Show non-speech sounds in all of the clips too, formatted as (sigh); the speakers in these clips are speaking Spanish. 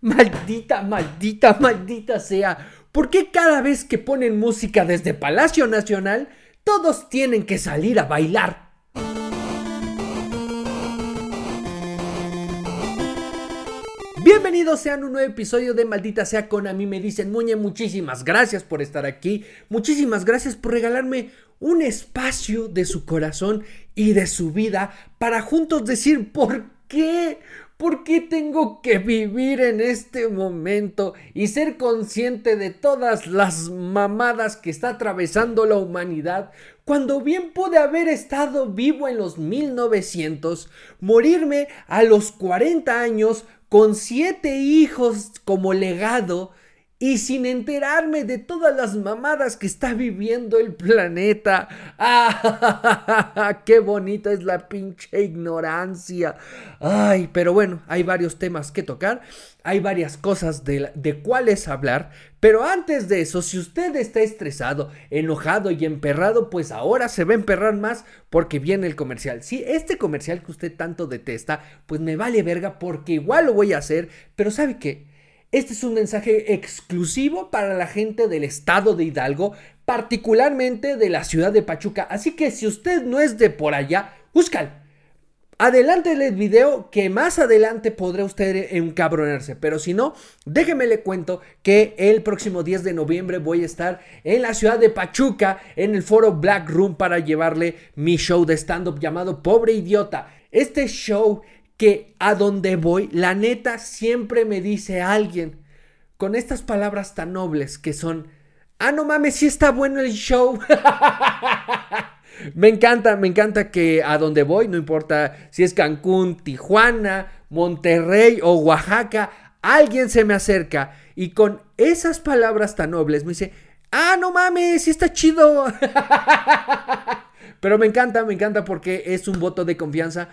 Maldita, maldita, maldita sea. ¿Por qué cada vez que ponen música desde Palacio Nacional, todos tienen que salir a bailar? Bienvenidos sean a un nuevo episodio de Maldita sea con a mí me dicen Muñe, muchísimas gracias por estar aquí, muchísimas gracias por regalarme un espacio de su corazón y de su vida para juntos decir por qué, ¿Por qué tengo que vivir en este momento y ser consciente de todas las mamadas que está atravesando la humanidad cuando bien pude haber estado vivo en los 1900, morirme a los 40 años con siete hijos como legado y sin enterarme de todas las mamadas que está viviendo el planeta. (laughs) ¡Ah! ¡Qué bonita es la pinche ignorancia! Ay, pero bueno, hay varios temas que tocar, hay varias cosas de, de cuáles hablar, pero antes de eso, si usted está estresado, enojado y emperrado, pues ahora se va a emperrar más porque viene el comercial. Sí, este comercial que usted tanto detesta, pues me vale verga porque igual lo voy a hacer, pero ¿sabe qué? Este es un mensaje exclusivo para la gente del estado de Hidalgo, particularmente de la ciudad de Pachuca. Así que si usted no es de por allá, buscal. Adelante el video que más adelante podrá usted encabronarse. Pero si no, déjeme le cuento que el próximo 10 de noviembre voy a estar en la ciudad de Pachuca en el foro Black Room para llevarle mi show de stand-up llamado Pobre Idiota. Este show que a donde voy, la neta siempre me dice alguien con estas palabras tan nobles que son, ah, no mames, sí está bueno el show. (laughs) me encanta, me encanta que a donde voy, no importa si es Cancún, Tijuana, Monterrey o Oaxaca, alguien se me acerca y con esas palabras tan nobles me dice, ah, no mames, sí está chido. (laughs) Pero me encanta, me encanta porque es un voto de confianza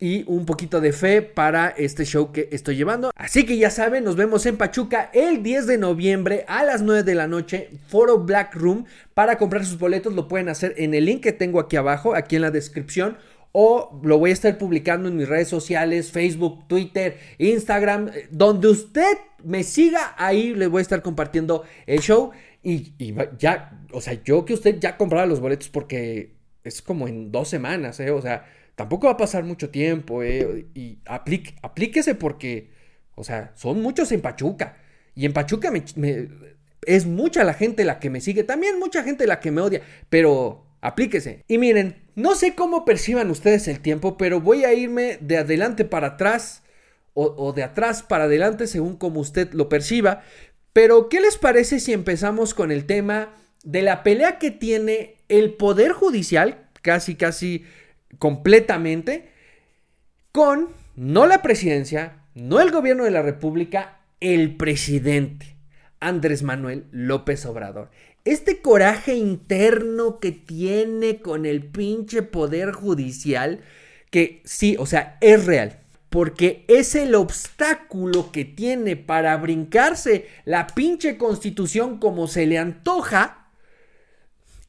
y un poquito de fe para este show que estoy llevando. Así que ya saben, nos vemos en Pachuca el 10 de noviembre a las 9 de la noche, Foro Black Room. Para comprar sus boletos lo pueden hacer en el link que tengo aquí abajo, aquí en la descripción. O lo voy a estar publicando en mis redes sociales, Facebook, Twitter, Instagram, donde usted me siga, ahí les voy a estar compartiendo el show. Y, y ya, o sea, yo que usted ya comprara los boletos porque es como en dos semanas, ¿eh? O sea, tampoco va a pasar mucho tiempo, eh, y aplíquese porque, o sea, son muchos en Pachuca. Y en Pachuca es mucha la gente la que me sigue, también mucha gente la que me odia, pero aplíquese. Y miren, no sé cómo perciban ustedes el tiempo, pero voy a irme de adelante para atrás o, o de atrás para adelante según como usted lo perciba. Pero, ¿qué les parece si empezamos con el tema de la pelea que tiene el Poder Judicial, casi, casi completamente con no la presidencia, no el gobierno de la República, el presidente Andrés Manuel López Obrador. Este coraje interno que tiene con el pinche poder judicial, que sí, o sea, es real. Porque es el obstáculo que tiene para brincarse la pinche constitución como se le antoja.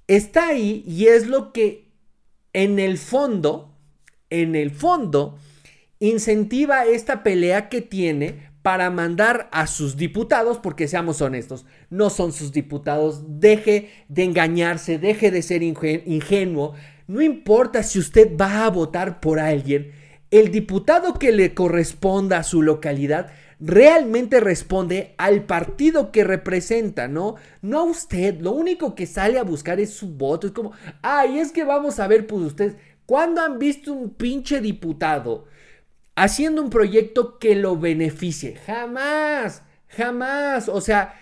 Está ahí y es lo que en el fondo, en el fondo, incentiva esta pelea que tiene para mandar a sus diputados, porque seamos honestos, no son sus diputados, deje de engañarse, deje de ser ingenuo, no importa si usted va a votar por alguien, el diputado que le corresponda a su localidad realmente responde al partido que representa, ¿no? No a usted, lo único que sale a buscar es su voto, es como, ay, es que vamos a ver, pues ustedes, ¿cuándo han visto un pinche diputado haciendo un proyecto que lo beneficie? Jamás, jamás, o sea,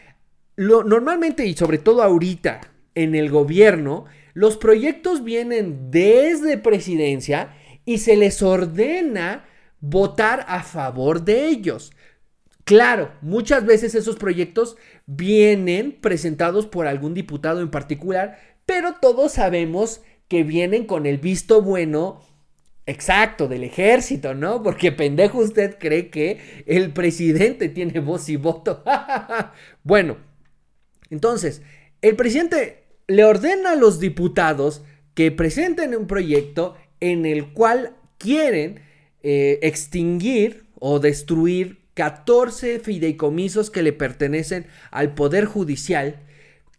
lo, normalmente y sobre todo ahorita en el gobierno, los proyectos vienen desde presidencia y se les ordena votar a favor de ellos. Claro, muchas veces esos proyectos vienen presentados por algún diputado en particular, pero todos sabemos que vienen con el visto bueno exacto del ejército, ¿no? Porque pendejo usted cree que el presidente (laughs) tiene voz y voto. (laughs) bueno, entonces, el presidente le ordena a los diputados que presenten un proyecto en el cual quieren eh, extinguir o destruir 14 fideicomisos que le pertenecen al Poder Judicial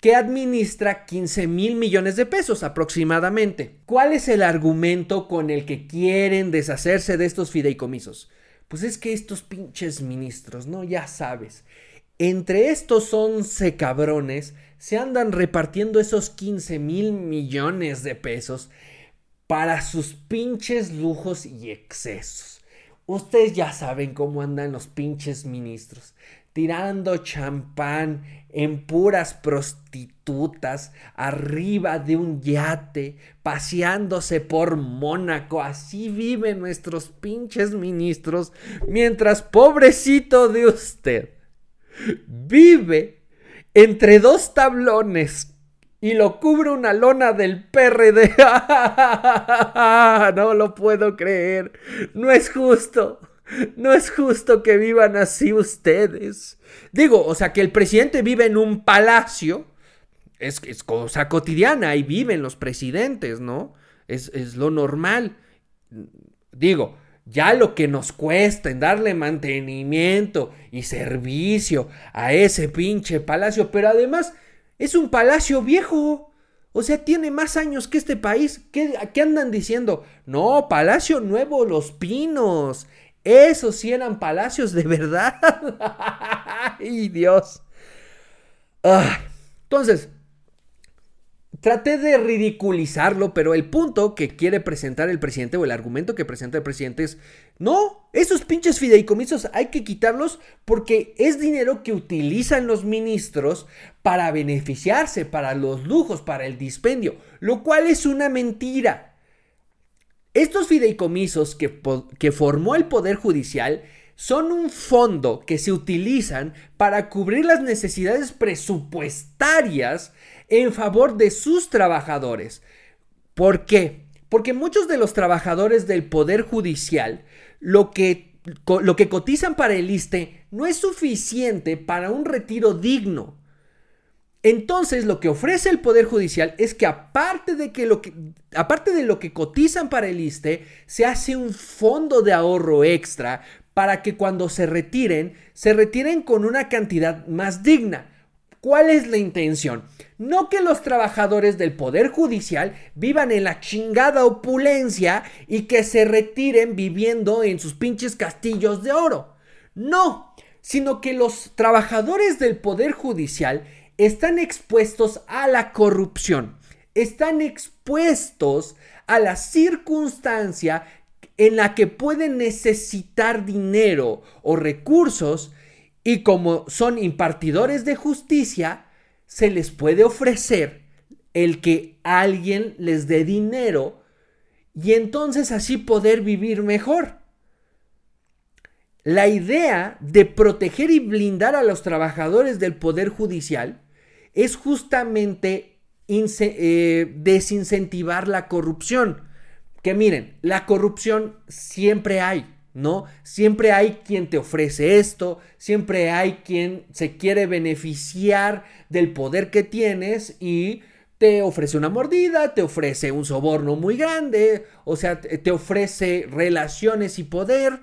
que administra 15 mil millones de pesos aproximadamente. ¿Cuál es el argumento con el que quieren deshacerse de estos fideicomisos? Pues es que estos pinches ministros, ¿no? Ya sabes. Entre estos 11 cabrones se andan repartiendo esos 15 mil millones de pesos para sus pinches lujos y excesos. Ustedes ya saben cómo andan los pinches ministros, tirando champán en puras prostitutas, arriba de un yate, paseándose por Mónaco. Así viven nuestros pinches ministros, mientras pobrecito de usted vive entre dos tablones y lo cubre una lona del PRD. (laughs) no lo puedo creer. No es justo. No es justo que vivan así ustedes. Digo, o sea, que el presidente vive en un palacio. Es, es cosa cotidiana. Ahí viven los presidentes, ¿no? Es, es lo normal. Digo, ya lo que nos cuesta en darle mantenimiento y servicio a ese pinche palacio, pero además es un palacio viejo. O sea, tiene más años que este país. ¿Qué, ¿Qué, andan diciendo? No, Palacio Nuevo Los Pinos. Esos sí eran palacios de (laughs) verdad. ¡Ay, Dios! Ah, entonces, Traté de ridiculizarlo, pero el punto que quiere presentar el presidente o el argumento que presenta el presidente es, no, esos pinches fideicomisos hay que quitarlos porque es dinero que utilizan los ministros para beneficiarse, para los lujos, para el dispendio, lo cual es una mentira. Estos fideicomisos que, que formó el Poder Judicial son un fondo que se utilizan para cubrir las necesidades presupuestarias en favor de sus trabajadores. ¿Por qué? Porque muchos de los trabajadores del Poder Judicial lo que, lo que cotizan para el ISTE no es suficiente para un retiro digno. Entonces, lo que ofrece el Poder Judicial es que aparte de, que lo que, aparte de lo que cotizan para el ISTE, se hace un fondo de ahorro extra para que cuando se retiren, se retiren con una cantidad más digna. ¿Cuál es la intención? No que los trabajadores del Poder Judicial vivan en la chingada opulencia y que se retiren viviendo en sus pinches castillos de oro. No, sino que los trabajadores del Poder Judicial están expuestos a la corrupción, están expuestos a la circunstancia en la que pueden necesitar dinero o recursos y como son impartidores de justicia, se les puede ofrecer el que alguien les dé dinero y entonces así poder vivir mejor. La idea de proteger y blindar a los trabajadores del Poder Judicial es justamente eh, desincentivar la corrupción. Que miren, la corrupción siempre hay. ¿No? Siempre hay quien te ofrece esto, siempre hay quien se quiere beneficiar del poder que tienes y te ofrece una mordida, te ofrece un soborno muy grande, o sea, te ofrece relaciones y poder.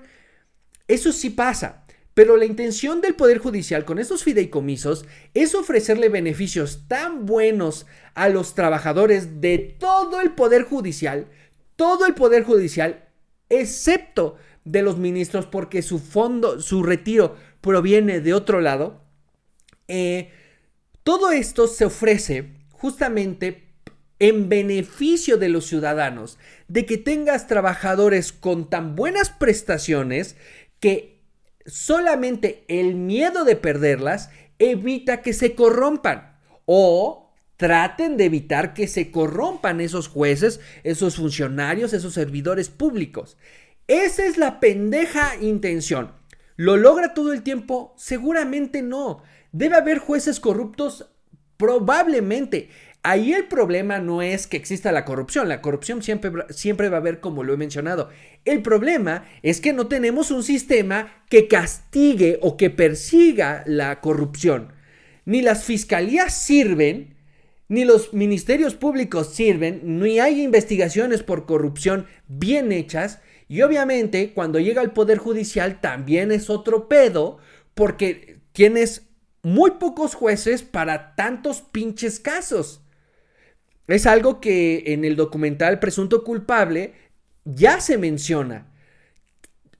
Eso sí pasa. Pero la intención del Poder Judicial con estos fideicomisos es ofrecerle beneficios tan buenos a los trabajadores de todo el Poder Judicial, todo el Poder Judicial, excepto de los ministros porque su fondo, su retiro proviene de otro lado. Eh, todo esto se ofrece justamente en beneficio de los ciudadanos, de que tengas trabajadores con tan buenas prestaciones que solamente el miedo de perderlas evita que se corrompan o traten de evitar que se corrompan esos jueces, esos funcionarios, esos servidores públicos. Esa es la pendeja intención. ¿Lo logra todo el tiempo? Seguramente no. Debe haber jueces corruptos, probablemente. Ahí el problema no es que exista la corrupción, la corrupción siempre, siempre va a haber como lo he mencionado. El problema es que no tenemos un sistema que castigue o que persiga la corrupción. Ni las fiscalías sirven, ni los ministerios públicos sirven, ni hay investigaciones por corrupción bien hechas Y obviamente cuando llega al Poder Judicial también es otro pedo porque tienes muy pocos jueces para tantos pinches casos. Es algo que en el documental Presunto Culpable ya se menciona.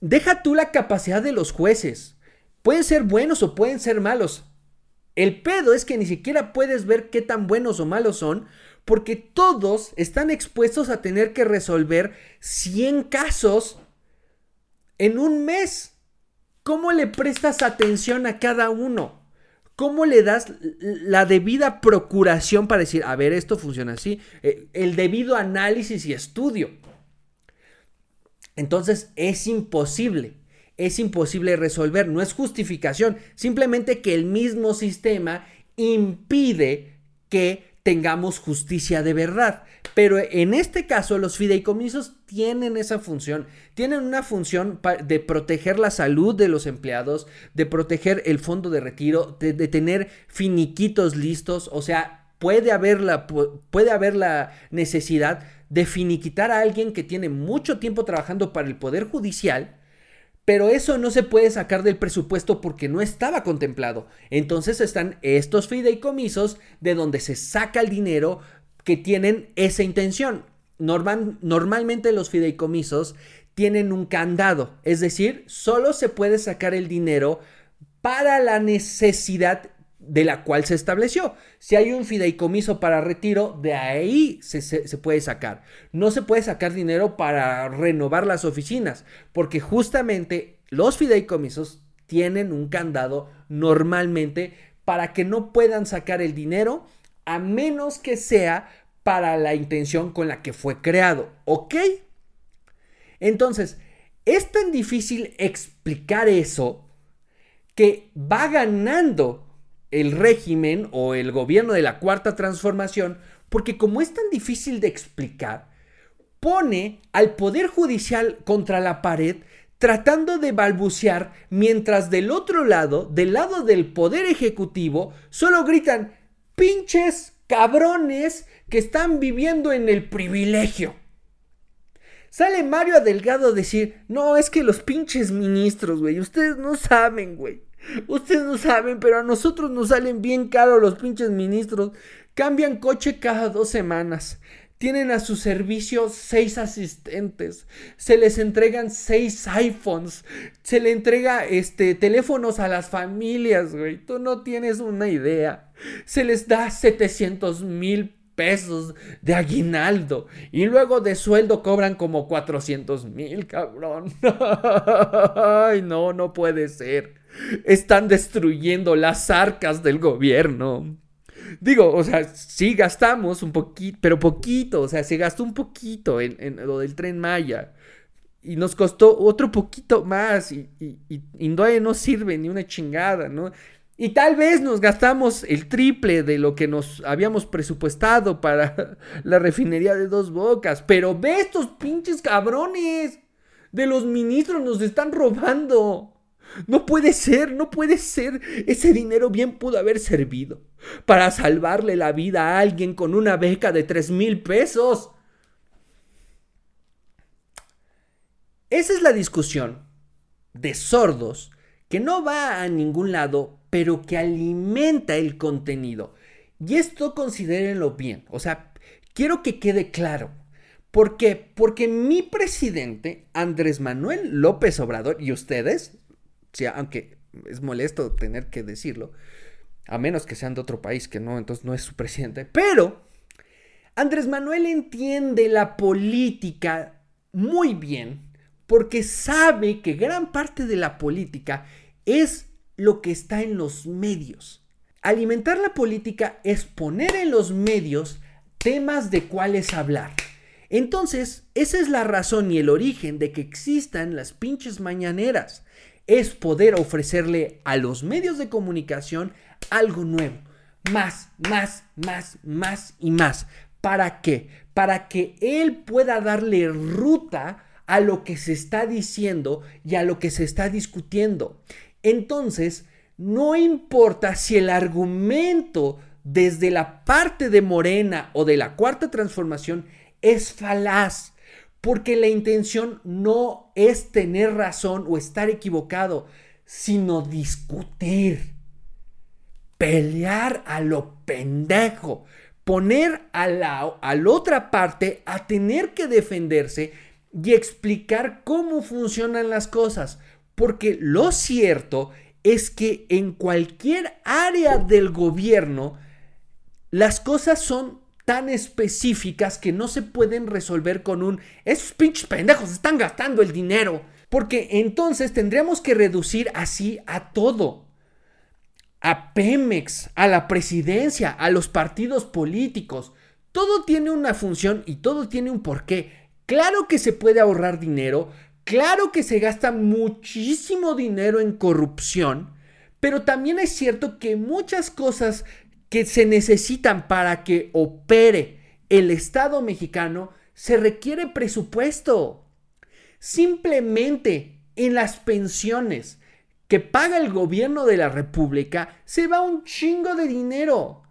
Deja tú la capacidad de los jueces. Pueden ser buenos o pueden ser malos. El pedo es que ni siquiera puedes ver qué tan buenos o malos son porque todos están expuestos a tener que resolver 100 casos en un mes. ¿Cómo le prestas atención a cada uno? ¿Cómo le das la debida procuración para decir, a ver, esto funciona así? Eh, el debido análisis y estudio. Entonces es imposible, es imposible resolver, no es justificación, simplemente que el mismo sistema impide que tengamos justicia de verdad. Pero en este caso los fideicomisos tienen esa función, tienen una función de proteger la salud de los empleados, de proteger el fondo de retiro, de, tener finiquitos listos, o sea, puede haber, la, puede haber la necesidad de finiquitar a alguien que tiene mucho tiempo trabajando para el Poder Judicial pero eso no se puede sacar del presupuesto porque no estaba contemplado. Entonces están estos fideicomisos de donde se saca el dinero que tienen esa intención. normalmente los fideicomisos tienen un candado, es decir, solo se puede sacar el dinero para la necesidad de la cual se estableció. Si hay un fideicomiso para retiro, de ahí se, puede sacar. No se puede sacar dinero para renovar las oficinas, porque justamente los fideicomisos tienen un candado normalmente para que no puedan sacar el dinero a menos que sea para la intención con la que fue creado. ¿Ok? Entonces, es tan difícil explicar eso que va ganando el régimen o el gobierno de la cuarta transformación, porque como es tan difícil de explicar, pone al Poder Judicial contra la pared tratando de balbucear, mientras del otro lado, del lado del Poder Ejecutivo, solo gritan pinches cabrones que están viviendo en el privilegio. Sale Mario Delgado a decir, no, es que los pinches ministros, güey, ustedes no saben, güey. Ustedes no saben, pero a nosotros nos salen bien caros los pinches ministros. Cambian coche cada dos semanas. Tienen a su servicio seis asistentes. Se les entregan seis iPhones. Se le entrega este teléfonos a las familias, güey. Tú no tienes una idea. Se les da 700 mil pesos de aguinaldo. Y luego de sueldo cobran como 400 mil, cabrón. (laughs) Ay, no, no puede ser. Están destruyendo las arcas del gobierno. Digo, o sea, sí gastamos un poquito, pero poquito, o sea, se gastó un poquito en, lo del tren Maya. Y nos costó otro poquito más y, y, y, no sirve ni una chingada, ¿no? Y tal vez nos gastamos el triple de lo que nos habíamos presupuestado para (laughs) la refinería de dos bocas. Pero ve estos pinches cabrones. De los ministros nos están robando. No puede ser, no puede ser. Ese dinero bien pudo haber servido para salvarle la vida a alguien con una beca de 3 mil pesos. Esa es la discusión de sordos que no va a ningún lado, pero que alimenta el contenido. Y esto considérenlo bien. O sea, quiero que quede claro. ¿Por qué? Porque mi presidente, Andrés Manuel López Obrador, y ustedes, aunque es molesto tener que decirlo, a menos que sean de otro país, que no, entonces no es su presidente, pero Andrés Manuel entiende la política muy bien porque sabe que gran parte de la política es lo que está en los medios. Alimentar la política es poner en los medios temas de cuáles hablar. Entonces, esa es la razón y el origen de que existan las pinches mañaneras es poder ofrecerle a los medios de comunicación algo nuevo. Más, más, más, más y más. ¿Para qué? Para que él pueda darle ruta a lo que se está diciendo y a lo que se está discutiendo. Entonces, no importa si el argumento desde la parte de Morena o de la cuarta transformación es falaz Porque la intención no es tener razón o estar equivocado, sino discutir. Pelear a lo pendejo. Poner a la, a otra parte a tener que defenderse y explicar cómo funcionan las cosas. Porque lo cierto es que en cualquier área del gobierno las cosas son tan específicas que no se pueden resolver con un esos pinches pendejos están gastando el dinero. Porque entonces tendríamos que reducir así a todo. A Pemex, a la presidencia, a los partidos políticos. Todo tiene una función y todo tiene un porqué. Claro que se puede ahorrar dinero, claro que se gasta muchísimo dinero en corrupción, pero también es cierto que muchas cosas que se necesitan para que opere el Estado mexicano se requiere presupuesto. Simplemente en las pensiones que paga el gobierno de la República se va un chingo de dinero.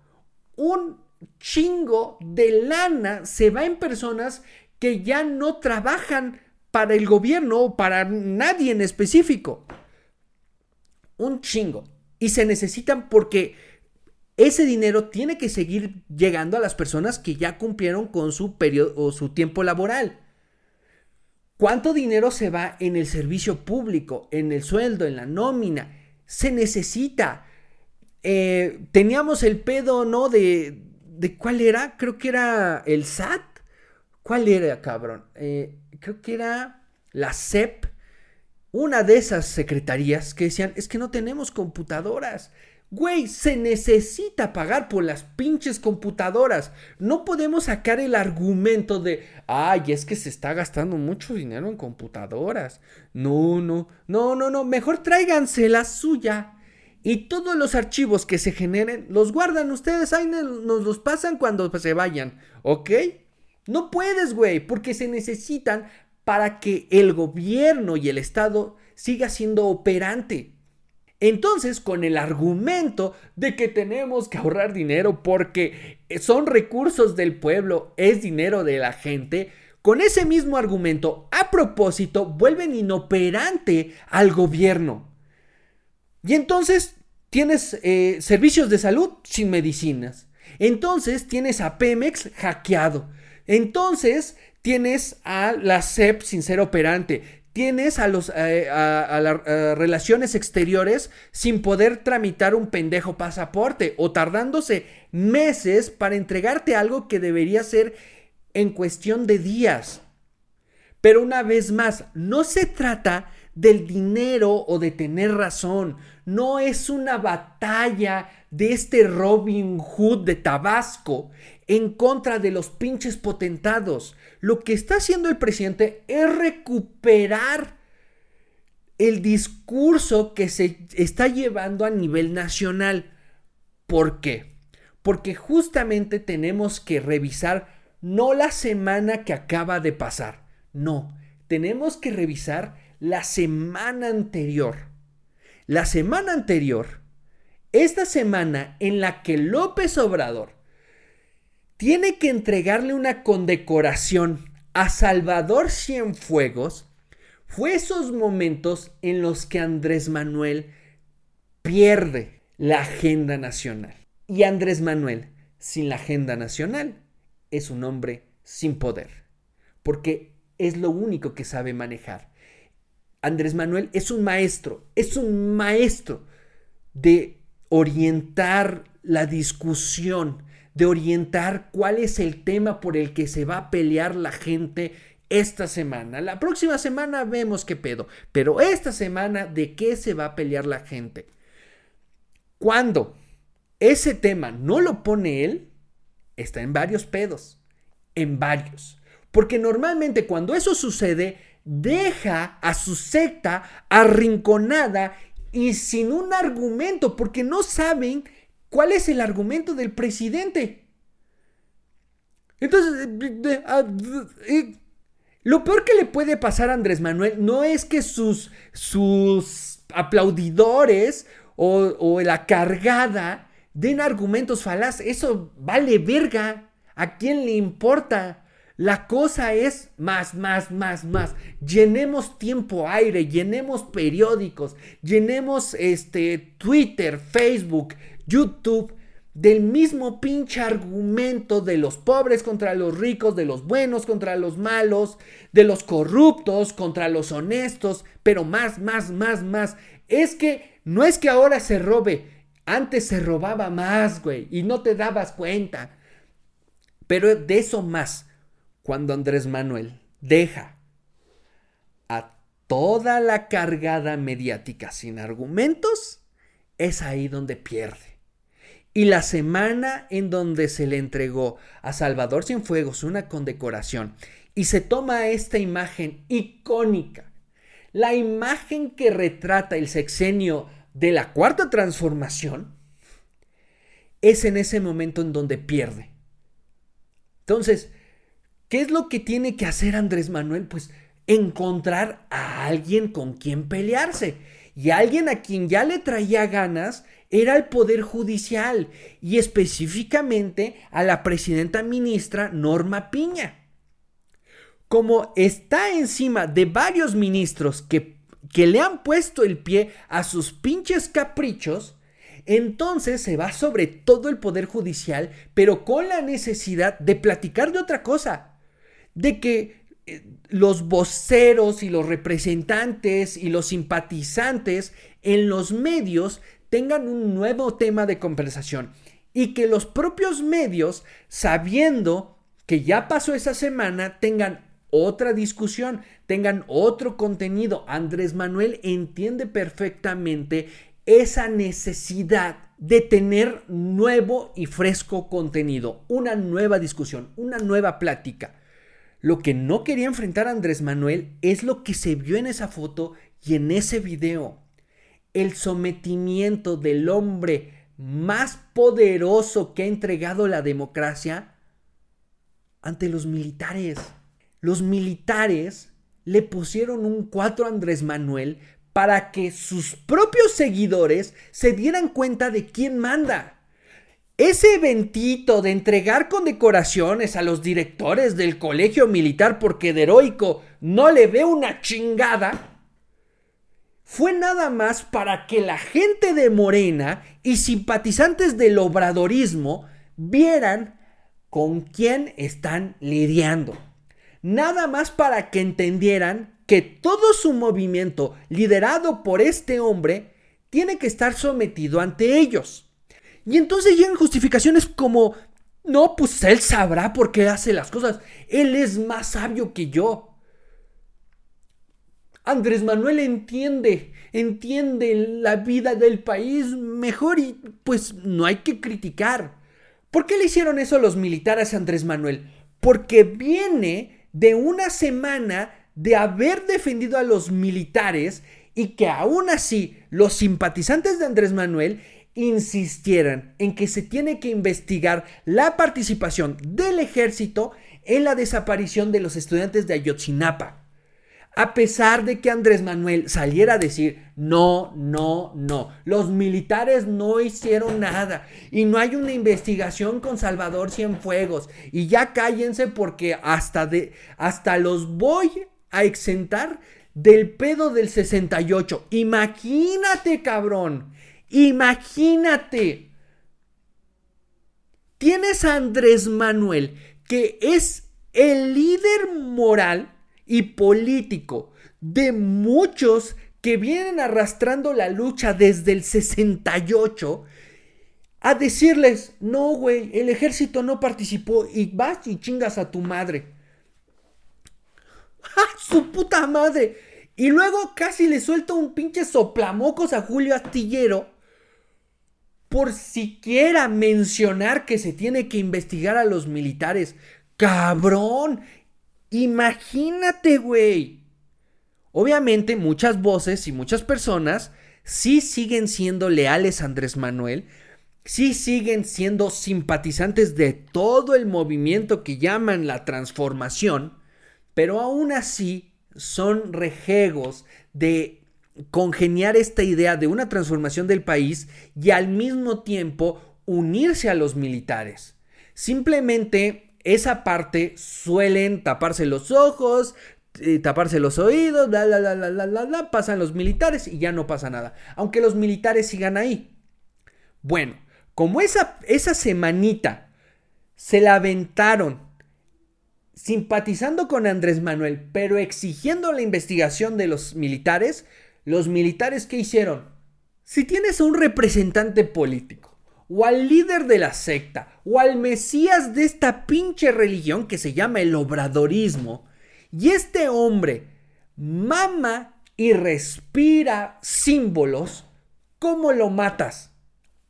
Un chingo de lana se va en personas que ya no trabajan para el gobierno o para nadie en específico. Un chingo. Y se necesitan porque ese dinero tiene que seguir llegando a las personas que ya cumplieron con su periodo o su tiempo laboral. ¿Cuánto dinero se va en el servicio público, en el sueldo, en la nómina? Se necesita. Eh, teníamos el pedo, ¿no? De, de cuál era, creo que era el SAT ¿Cuál era, cabrón? Eh, creo que era la CEP, una de esas secretarías que decían, es que no tenemos computadoras. Güey, se necesita pagar por las pinches computadoras. No podemos sacar el argumento de, ay, es que se está gastando mucho dinero en computadoras. No, no, no, no, no, mejor tráiganse la suya. Y todos los archivos que se generen, los guardan ustedes, ahí nos los pasan cuando se vayan, ¿ok? No puedes, güey, porque se necesitan para que el gobierno y el Estado siga siendo operante. Entonces, con el argumento de que tenemos que ahorrar dinero porque son recursos del pueblo, es dinero de la gente, con ese mismo argumento, a propósito, vuelven inoperante al gobierno. Y entonces tienes eh, servicios de salud sin medicinas. Entonces tienes a Pemex hackeado. Entonces, tienes a la CEP sin ser operante, tienes a, eh, a, las relaciones exteriores sin poder tramitar un pendejo pasaporte o tardándose meses para entregarte algo que debería ser en cuestión de días. Pero una vez más, no se trata del dinero o de tener razón. No es una batalla de este Robin Hood de Tabasco en contra de los pinches potentados. Lo que está haciendo el presidente es recuperar el discurso que se está llevando a nivel nacional. ¿Por qué? Porque justamente tenemos que revisar no la semana que acaba de pasar, no, tenemos que revisar la semana anterior. La semana anterior, esta semana en la que López Obrador tiene que entregarle una condecoración a Salvador Cienfuegos, fue esos momentos en los que Andrés Manuel pierde la agenda nacional. Y Andrés Manuel, sin la agenda nacional, es un hombre sin poder, porque es lo único que sabe manejar. Andrés Manuel es un maestro, es un maestro de orientar la discusión, de orientar cuál es el tema por el que se va a pelear la gente esta semana. La próxima semana vemos qué pedo, pero esta semana de qué se va a pelear la gente. Cuando ese tema no lo pone él, está en varios pedos, en varios. Porque normalmente cuando eso sucede, deja a su secta arrinconada y sin un argumento, porque no saben ¿Cuál es el argumento del presidente? Entonces, ah, lo peor que le puede pasar a Andrés Manuel no es que sus, sus aplaudidores o, o la cargada den argumentos falaz. Eso vale verga. ¿A quién le importa? La cosa es más, más, más, más. Llenemos tiempo aire, llenemos periódicos, llenemos este Twitter, Facebook, YouTube del mismo pinche argumento de los pobres contra los ricos, de los buenos contra los malos, de los corruptos contra los honestos, pero más, más, más, más. Es que no es que ahora se robe, antes se robaba más, güey, y no te dabas cuenta. Pero de eso más cuando Andrés Manuel deja a toda la cargada mediática sin argumentos, es ahí donde pierde. Y la semana en donde se le entregó a Salvador Cienfuegos una condecoración y se toma esta imagen icónica, la imagen que retrata el sexenio de la cuarta transformación, es en ese momento en donde pierde. Entonces, ¿Qué es lo que tiene que hacer Andrés Manuel? Pues encontrar a alguien con quien pelearse. Y alguien a quien ya le traía ganas era el Poder Judicial y específicamente a la presidenta ministra Norma Piña. Como está encima de varios ministros que, que le han puesto el pie a sus pinches caprichos, entonces se va sobre todo el Poder Judicial, pero con la necesidad de platicar de otra cosa de que eh, los voceros y los representantes y los simpatizantes en los medios tengan un nuevo tema de conversación y que los propios medios, sabiendo que ya pasó esa semana, tengan otra discusión, tengan otro contenido. Andrés Manuel entiende perfectamente esa necesidad de tener nuevo y fresco contenido, una nueva discusión, una nueva plática. Lo que no quería enfrentar a Andrés Manuel es lo que se vio en esa foto y en ese video. El sometimiento del hombre más poderoso que ha entregado la democracia ante los militares. Los militares le pusieron un 4 a Andrés Manuel para que sus propios seguidores se dieran cuenta de quién manda. Ese eventito de entregar condecoraciones a los directores del colegio militar porque de heroico no le ve una chingada, fue nada más para que la gente de Morena y simpatizantes del obradorismo vieran con quién están lidiando. Nada más para que entendieran que todo su movimiento liderado por este hombre tiene que estar sometido ante ellos. Y entonces llegan justificaciones como, no, pues él sabrá por qué hace las cosas. Él es más sabio que yo. Andrés Manuel entiende, entiende la vida del país mejor y pues no hay que criticar. ¿Por qué le hicieron eso los militares a Andrés Manuel? Porque viene de una semana de haber defendido a los militares y que aún así los simpatizantes de Andrés Manuel insistieran en que se tiene que investigar la participación del ejército en la desaparición de los estudiantes de Ayotzinapa. A pesar de que Andrés Manuel saliera a decir, no, no, no, los militares no hicieron nada y no hay una investigación con Salvador Cienfuegos y ya cállense porque hasta, de, hasta los voy a exentar del pedo del 68. Imagínate, cabrón. Imagínate. Tienes a Andrés Manuel, que es el líder moral y político de muchos que vienen arrastrando la lucha desde el 68 a decirles, no, güey, el ejército no participó y vas y chingas a tu madre. (laughs) ¡Ah, su puta madre! Y luego casi le suelta un pinche soplamocos a Julio Astillero por siquiera mencionar que se tiene que investigar a los militares. Cabrón, imagínate, güey. Obviamente muchas voces y muchas personas sí siguen siendo leales a Andrés Manuel, sí siguen siendo simpatizantes de todo el movimiento que llaman la transformación, pero aún así son rejegos de congeniar esta idea de una transformación del país y al mismo tiempo unirse a los militares. Simplemente esa parte suelen taparse los ojos, eh, taparse los oídos, pasan los militares y ya no pasa nada. Aunque los militares sigan ahí. Bueno, como esa, esa semanita se la aventaron simpatizando con Andrés Manuel, pero exigiendo la investigación de los militares, los militares ¿qué hicieron? Si tienes a un representante político, o al líder de la secta, o al mesías de esta pinche religión que se llama el obradorismo, y este hombre mama y respira símbolos, ¿cómo lo matas?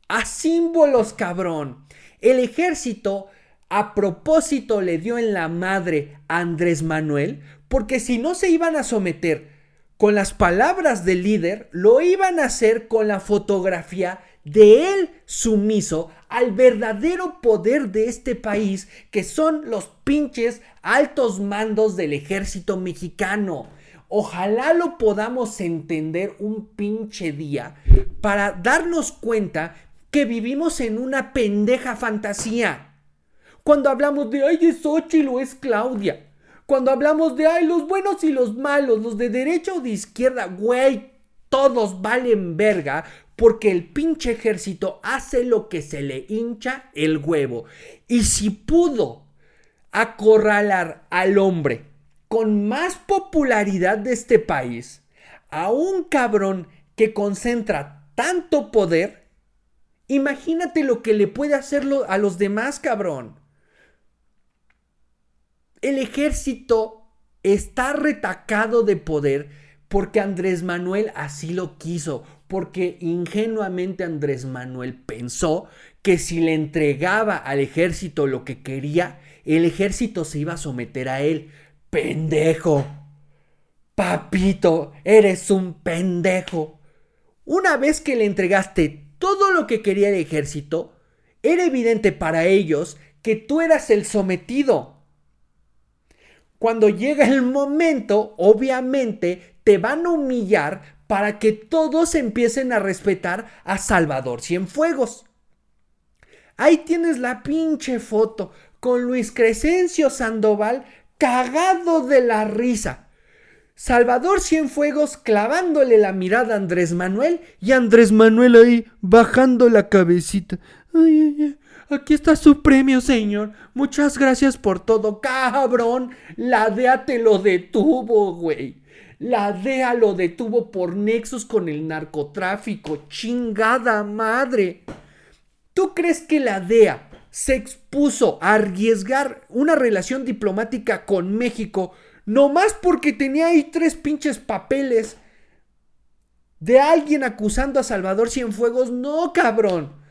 A símbolos, cabrón. El ejército a propósito le dio en la madre a Andrés Manuel, porque si no se iban a someter con las palabras del líder, lo iban a hacer con la fotografía de él sumiso al verdadero poder de este país, que son los pinches altos mandos del ejército mexicano. Ojalá lo podamos entender un pinche día para darnos cuenta que vivimos en una pendeja fantasía. Cuando hablamos de, ay, es Xochitl o es Claudia. Cuando hablamos de, ay, los buenos y los malos, los de derecha o de izquierda, güey, todos valen verga porque el pinche ejército hace lo que se le hincha el huevo. Y si pudo acorralar al hombre con más popularidad de este país, a un cabrón que concentra tanto poder, imagínate lo que le puede hacer a los demás, cabrón. El ejército está retacado de poder porque Andrés Manuel así lo quiso, porque ingenuamente Andrés Manuel pensó que si le entregaba al ejército lo que quería, el ejército se iba a someter a él. Pendejo. Papito, eres un pendejo. Una vez que le entregaste todo lo que quería el ejército, era evidente para ellos que tú eras el sometido. Cuando llega el momento, obviamente te van a humillar para que todos empiecen a respetar a Salvador Cienfuegos. Ahí tienes la pinche foto con Luis Crescencio Sandoval cagado de la risa. Salvador Cienfuegos clavándole la mirada a Andrés Manuel y Andrés Manuel ahí bajando la cabecita. Ay, ay, ay. Aquí está su premio, señor. Muchas gracias por todo, cabrón. La DEA te lo detuvo, güey. La DEA lo detuvo por nexos con el narcotráfico. Chingada madre. ¿Tú crees que la DEA se expuso a arriesgar una relación diplomática con México nomás porque tenía ahí tres pinches papeles de alguien acusando a Salvador Cienfuegos? No, cabrón.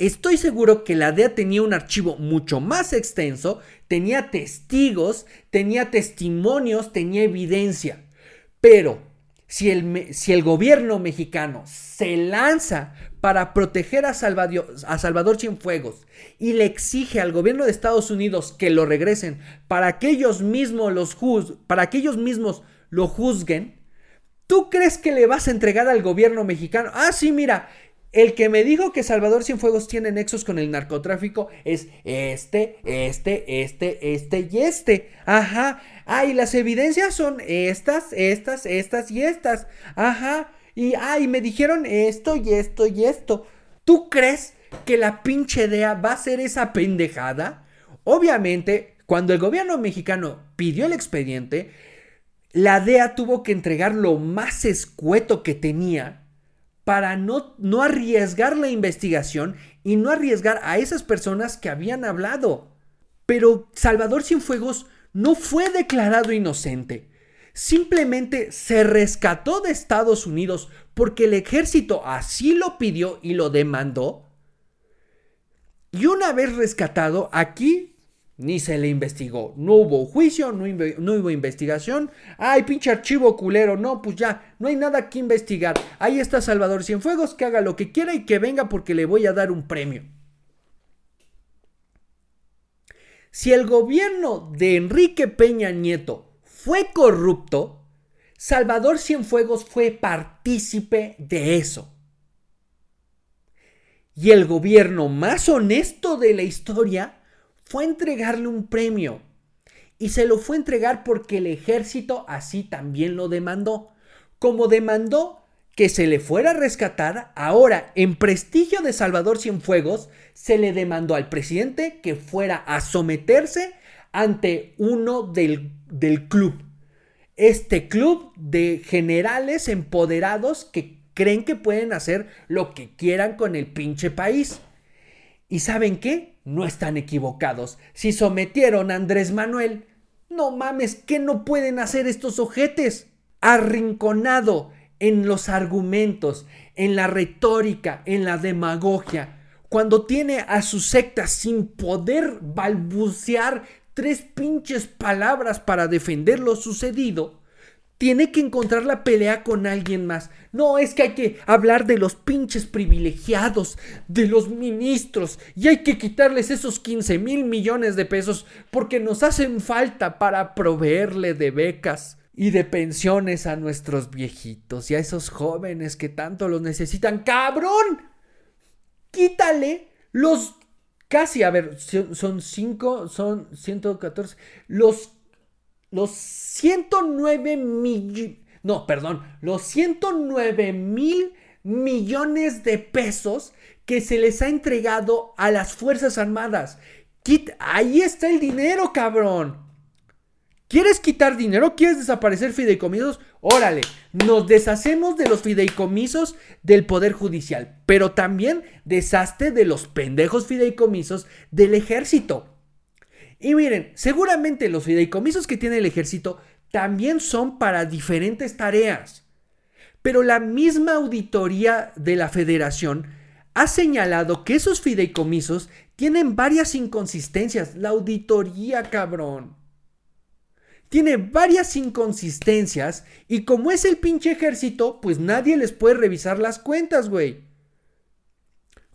Estoy seguro que la DEA tenía un archivo mucho más extenso, tenía testigos, tenía testimonios, tenía evidencia. Pero si el, si el gobierno mexicano se lanza para proteger a Salvador, a Salvador Cienfuegos y le exige al gobierno de Estados Unidos que lo regresen para que ellos mismos, los para que ellos mismos lo juzguen, ¿tú crees que le vas a entregar al gobierno mexicano? Ah, sí, mira, el que me dijo que Salvador Cienfuegos tiene nexos con el narcotráfico es este, este, este, este y este. Ajá. Ah, y las evidencias son estas, estas, estas y estas. Ajá. Y, ay, me dijeron esto y esto y esto. ¿Tú crees que la pinche DEA va a ser esa pendejada? Obviamente, cuando el gobierno mexicano pidió el expediente, la DEA tuvo que entregar lo más escueto que tenía para no, no arriesgar la investigación y no arriesgar a esas personas que habían hablado. Pero Salvador Cienfuegos no fue declarado inocente. Simplemente se rescató de Estados Unidos porque el ejército así lo pidió y lo demandó. Y una vez rescatado, aquí ni se le investigó. No hubo juicio, no, hubo investigación. Ay, pinche archivo culero. No, pues ya, no hay nada que investigar. Ahí está Salvador Cienfuegos, que haga lo que quiera y que venga porque le voy a dar un premio. Si el gobierno de Enrique Peña Nieto fue corrupto, Salvador Cienfuegos fue partícipe de eso. Y el gobierno más honesto de la historia fue entregarle un premio. Y se lo fue a entregar porque el ejército así también lo demandó. Como demandó que se le fuera a rescatar, ahora en prestigio de Salvador Cienfuegos se le demandó al presidente que fuera a someterse ante uno del, del club. Este club de generales empoderados que creen que pueden hacer lo que quieran con el pinche país. ¿Y saben qué? No están equivocados. Si sometieron a Andrés Manuel, no mames, ¿qué no pueden hacer estos ojetes? Arrinconado en los argumentos, en la retórica, en la demagogia, cuando tiene a su secta sin poder balbucear tres pinches palabras para defender lo sucedido, tiene que encontrar la pelea con alguien más. No, es que hay que hablar de los pinches privilegiados, de los ministros, y hay que quitarles esos 15 mil millones de pesos porque nos hacen falta para proveerle de becas y de pensiones a nuestros viejitos y a esos jóvenes que tanto los necesitan. ¡Cabrón! Quítale los casi, a ver, son 5, son 114, los los 109 mil, no, perdón, los 109 mil millones de pesos que se les ha entregado a las Fuerzas Armadas. ahí está el dinero, cabrón. ¿Quieres quitar dinero? ¿Quieres desaparecer fideicomisos? Órale, nos deshacemos de los fideicomisos del Poder Judicial, pero también deshazte de los pendejos fideicomisos del ejército. Y miren, seguramente los fideicomisos que tiene el ejército también son para diferentes tareas. Pero la misma auditoría de la federación ha señalado que esos fideicomisos tienen varias inconsistencias. La auditoría, cabrón. Tiene varias inconsistencias y como es el pinche ejército, pues nadie les puede revisar las cuentas, güey.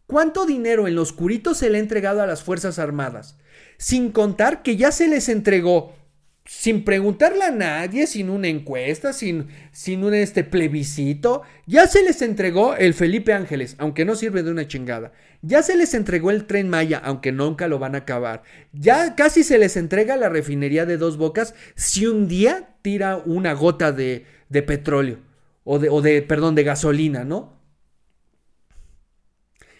¿Cuánto dinero en los curitos se le ha entregado a las Fuerzas Armadas? Sin contar que ya se les entregó, sin preguntarle a nadie, sin una encuesta, sin, sin un este plebiscito, ya se les entregó el Felipe Ángeles, aunque no sirve de una chingada. Ya se les entregó el tren Maya, aunque nunca lo van a acabar. Ya casi se les entrega la refinería de dos bocas si un día tira una gota de, de petróleo. O de, o de, perdón, de gasolina, ¿no?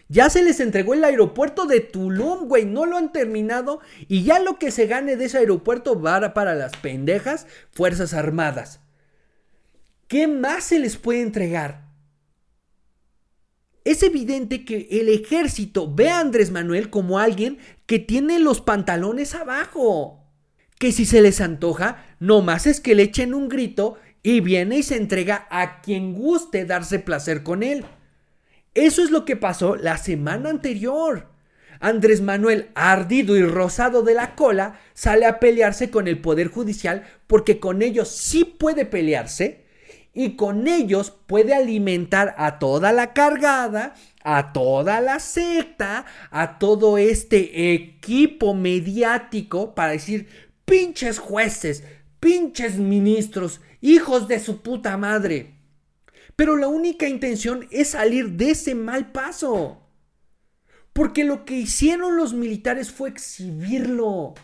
Ya se les entregó el aeropuerto de Tulum, güey. No lo han terminado. Y ya lo que se gane de ese aeropuerto va para las pendejas Fuerzas Armadas. ¿Qué más se les puede entregar? Es evidente que el ejército ve a Andrés Manuel como alguien que tiene los pantalones abajo. Que si se les antoja, no más es que le echen un grito y viene y se entrega a quien guste darse placer con él. Eso es lo que pasó la semana anterior. Andrés Manuel, ardido y rosado de la cola, sale a pelearse con el Poder Judicial porque con ellos sí puede pelearse y con ellos puede alimentar a toda la cargada, a toda la secta, a todo este equipo mediático para decir, pinches jueces, pinches ministros, hijos de su puta madre. Pero la única intención es salir de ese mal paso. Porque lo que hicieron los militares fue exhibirlo.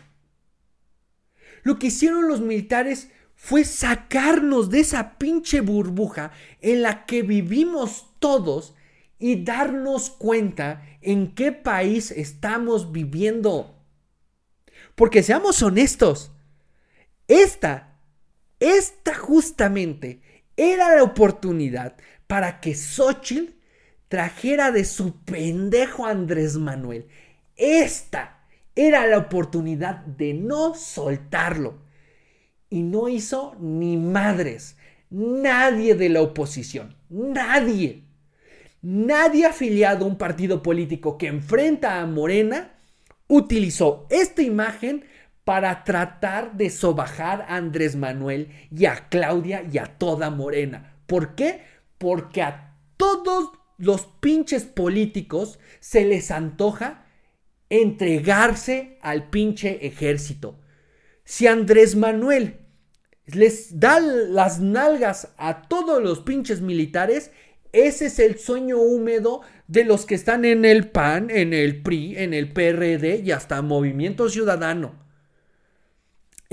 Lo que hicieron los militares fue sacarnos de esa pinche burbuja en la que vivimos todos y darnos cuenta en qué país estamos viviendo. Porque seamos honestos, esta, esta justamente era la oportunidad para que Xochitl trajera de su pendejo Andrés Manuel. Esta era la oportunidad de no soltarlo. Y no hizo ni madres. Nadie de la oposición. Nadie. Nadie afiliado a un partido político que enfrenta a Morena utilizó esta imagen para tratar de sobajar a Andrés Manuel y a Claudia y a toda Morena. ¿Por qué? Porque a todos los pinches políticos se les antoja entregarse al pinche ejército. Si Andrés Manuel les da las nalgas a todos los pinches militares, Ese es el sueño húmedo de los que están en el PAN, en el PRI, en el PRD y hasta Movimiento Ciudadano.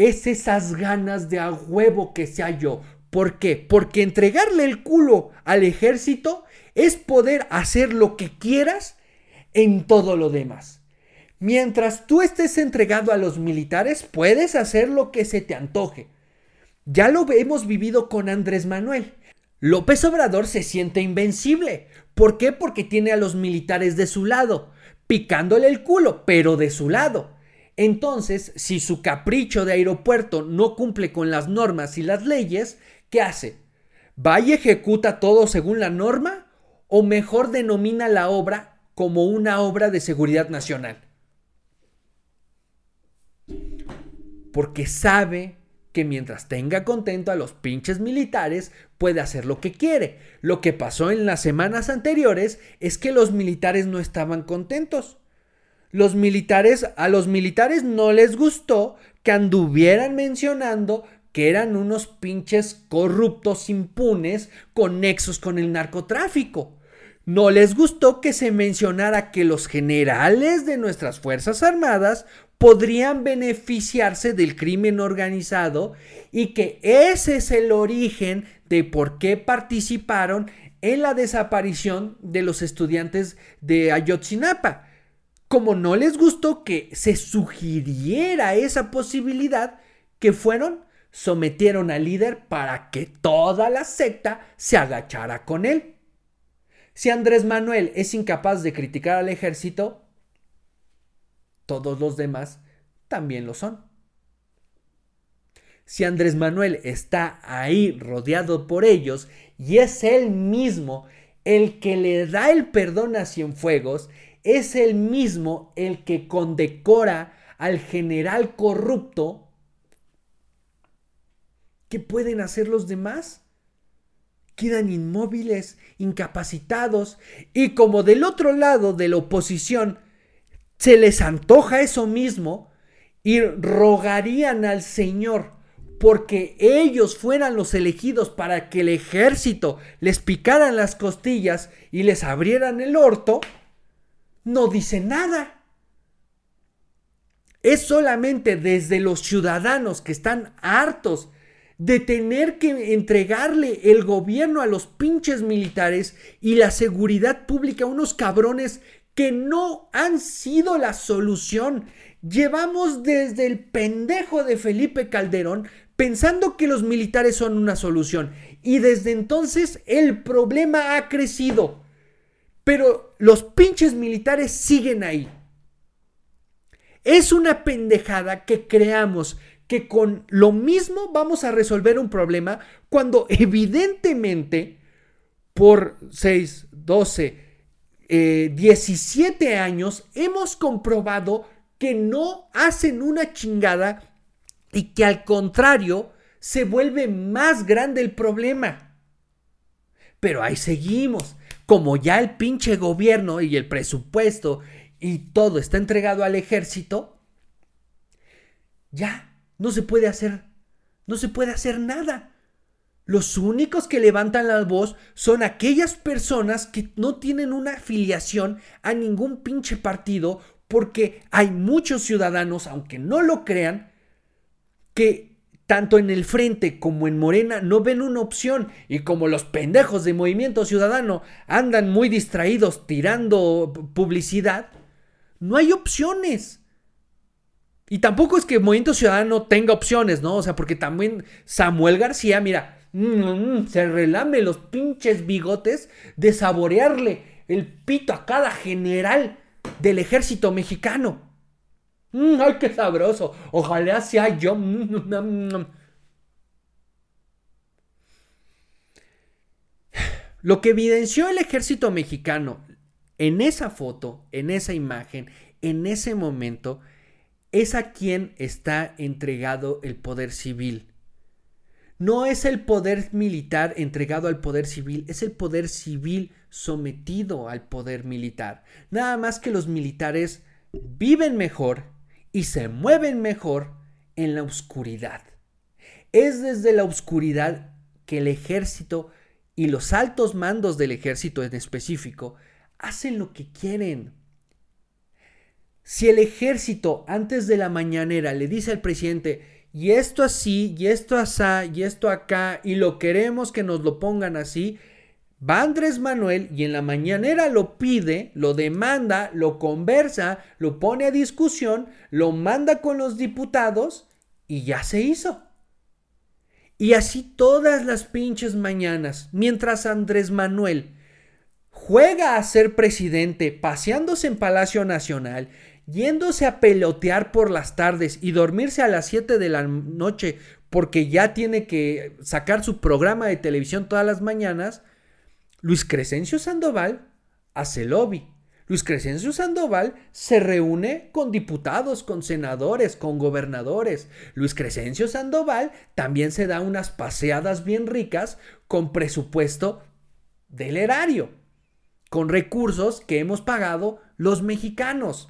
Es esas ganas de a huevo que sea yo. ¿Por qué? Porque entregarle el culo al ejército es poder hacer lo que quieras en todo lo demás. Mientras tú estés entregado a los militares, puedes hacer lo que se te antoje. Ya lo hemos vivido con Andrés Manuel. López Obrador se siente invencible. ¿Por qué? Porque tiene a los militares de su lado, picándole el culo, pero de su lado. Entonces, si su capricho de aeropuerto no cumple con las normas y las leyes, ¿qué hace? ¿Va y ejecuta todo según la norma? ¿O mejor denomina la obra como una obra de seguridad nacional? Porque sabe que mientras tenga contento a los pinches militares, puede hacer lo que quiere. Lo que pasó en las semanas anteriores es que los militares no estaban contentos. Los militares, a los militares no les gustó que anduvieran mencionando que eran unos pinches corruptos impunes con nexos con el narcotráfico. No les gustó que se mencionara que los generales de nuestras Fuerzas Armadas podrían beneficiarse del crimen organizado y que ese es el origen de por qué participaron en la desaparición de los estudiantes de Ayotzinapa. Como no les gustó que se sugiriera esa posibilidad, que fueron, sometieron al líder para que toda la secta se agachara con él. Si Andrés Manuel es incapaz de criticar al ejército, todos los demás también lo son. Si Andrés Manuel está ahí rodeado por ellos y es él mismo el que le da el perdón a Cienfuegos, es él mismo el que condecora al general corrupto, ¿qué pueden hacer los demás? Quedan inmóviles, incapacitados, y como del otro lado de la oposición se les antoja eso mismo y rogarían al Señor porque ellos fueran los elegidos para que el ejército les picaran las costillas y les abrieran el orto, no dice nada. Es solamente desde los ciudadanos que están hartos de tener que entregarle el gobierno a los pinches militares y la seguridad pública a unos cabrones que no han sido la solución. Llevamos desde el pendejo de Felipe Calderón pensando que los militares son una solución. Y desde entonces el problema ha crecido. Pero los pinches militares siguen ahí. Es una pendejada que creamos que con lo mismo vamos a resolver un problema cuando (laughs) evidentemente por 6, 12, 17 eh, años hemos comprobado que no hacen una chingada y que al contrario se vuelve más grande el problema. Pero ahí seguimos. Como ya el pinche gobierno y el presupuesto y todo está entregado al ejército, ya no se puede hacer, no se puede hacer nada. Los únicos que levantan la voz son aquellas personas que no tienen una afiliación a ningún pinche partido porque hay muchos ciudadanos, aunque no lo crean, que tanto en el frente como en Morena no ven una opción y como los pendejos de Movimiento Ciudadano andan muy distraídos tirando publicidad, no hay opciones. Y tampoco es que Movimiento Ciudadano tenga opciones, ¿no? O sea, porque también Samuel García, mira, Mm, se relame los pinches bigotes de saborearle el pito a cada general del ejército mexicano. Mm, ¡Ay, qué sabroso! Ojalá sea yo. Mm, Lo que evidenció el ejército mexicano en esa foto, en esa imagen, en ese momento, es a quien está entregado el poder civil. No es el poder militar entregado al poder civil, es el poder civil sometido al poder militar. Nada más que los militares viven mejor y se mueven mejor en la oscuridad. Es desde la oscuridad que el ejército y los altos mandos del ejército en específico hacen lo que quieren. Si el ejército antes de la mañanera le dice al presidente, y esto así, y esto asá, y esto acá, y lo queremos que nos lo pongan así, va Andrés Manuel y en la mañanera lo pide, lo demanda, lo conversa, lo pone a discusión, lo manda con los diputados y ya se hizo. Y así todas las pinches mañanas, mientras Andrés Manuel juega a ser presidente, paseándose en Palacio Nacional, yéndose a pelotear por las tardes y dormirse a las 7 de la noche porque ya tiene que sacar su programa de televisión todas las mañanas, Luis Crescencio Sandoval hace lobby. Luis Crescencio Sandoval se reúne con diputados, con senadores, con gobernadores. Luis Crescencio Sandoval también se da unas paseadas bien ricas con presupuesto del erario, con recursos que hemos pagado los mexicanos.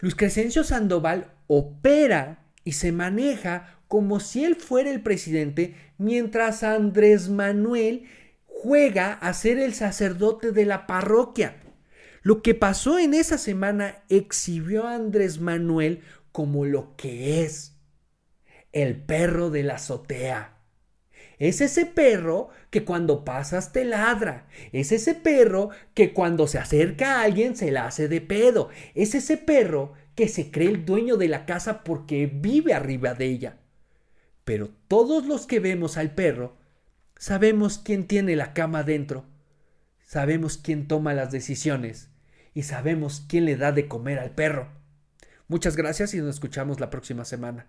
Luis Crescencio Sandoval opera y se maneja como si él fuera el presidente, mientras Andrés Manuel juega a ser el sacerdote de la parroquia. Lo que pasó en esa semana exhibió a Andrés Manuel como lo que es, el perro de la azotea. Es ese perro que cuando pasas te ladra. Es ese perro que cuando se acerca a alguien se la hace de pedo. Es ese perro que se cree el dueño de la casa porque vive arriba de ella. Pero todos los que vemos al perro sabemos quién tiene la cama dentro. Sabemos quién toma las decisiones y sabemos quién le da de comer al perro. Muchas gracias y nos escuchamos la próxima semana.